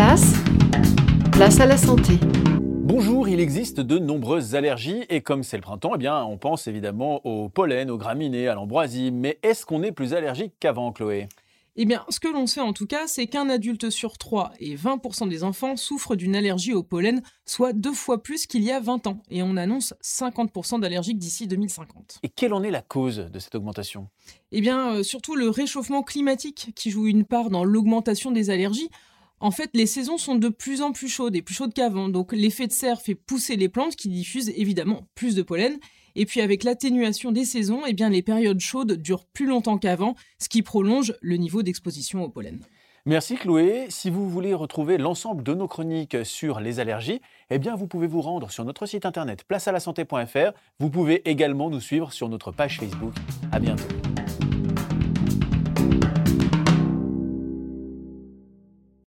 place, place à la santé. Bonjour, il existe de nombreuses allergies et comme c'est le printemps, eh bien, on pense évidemment au pollen, aux graminées, à l'ambroisie. Mais est-ce qu'on est plus allergique qu'avant, Chloé? Eh bien, ce que l'on sait en tout cas, c'est qu'un adulte sur 3 et 20% des enfants souffrent d'une allergie au pollen, soit deux fois plus qu'il y a 20 ans. Et on annonce 50% d'allergiques d'ici 2050. Et quelle en est la cause de cette augmentation? Eh bien, euh, surtout le réchauffement climatique qui joue une part dans l'augmentation des allergies. En fait, les saisons sont de plus en plus chaudes et plus chaudes qu'avant, donc l'effet de serre fait pousser les plantes qui diffusent évidemment plus de pollen. Et puis avec l'atténuation des saisons, eh les périodes chaudes durent plus longtemps qu'avant, ce qui prolonge le niveau d'exposition au pollen. Merci Chloé. Si vous voulez retrouver l'ensemble de nos chroniques sur les allergies, eh bien vous pouvez vous rendre sur notre site internet placealasanté.fr. Vous pouvez également nous suivre sur notre page Facebook. À bientôt.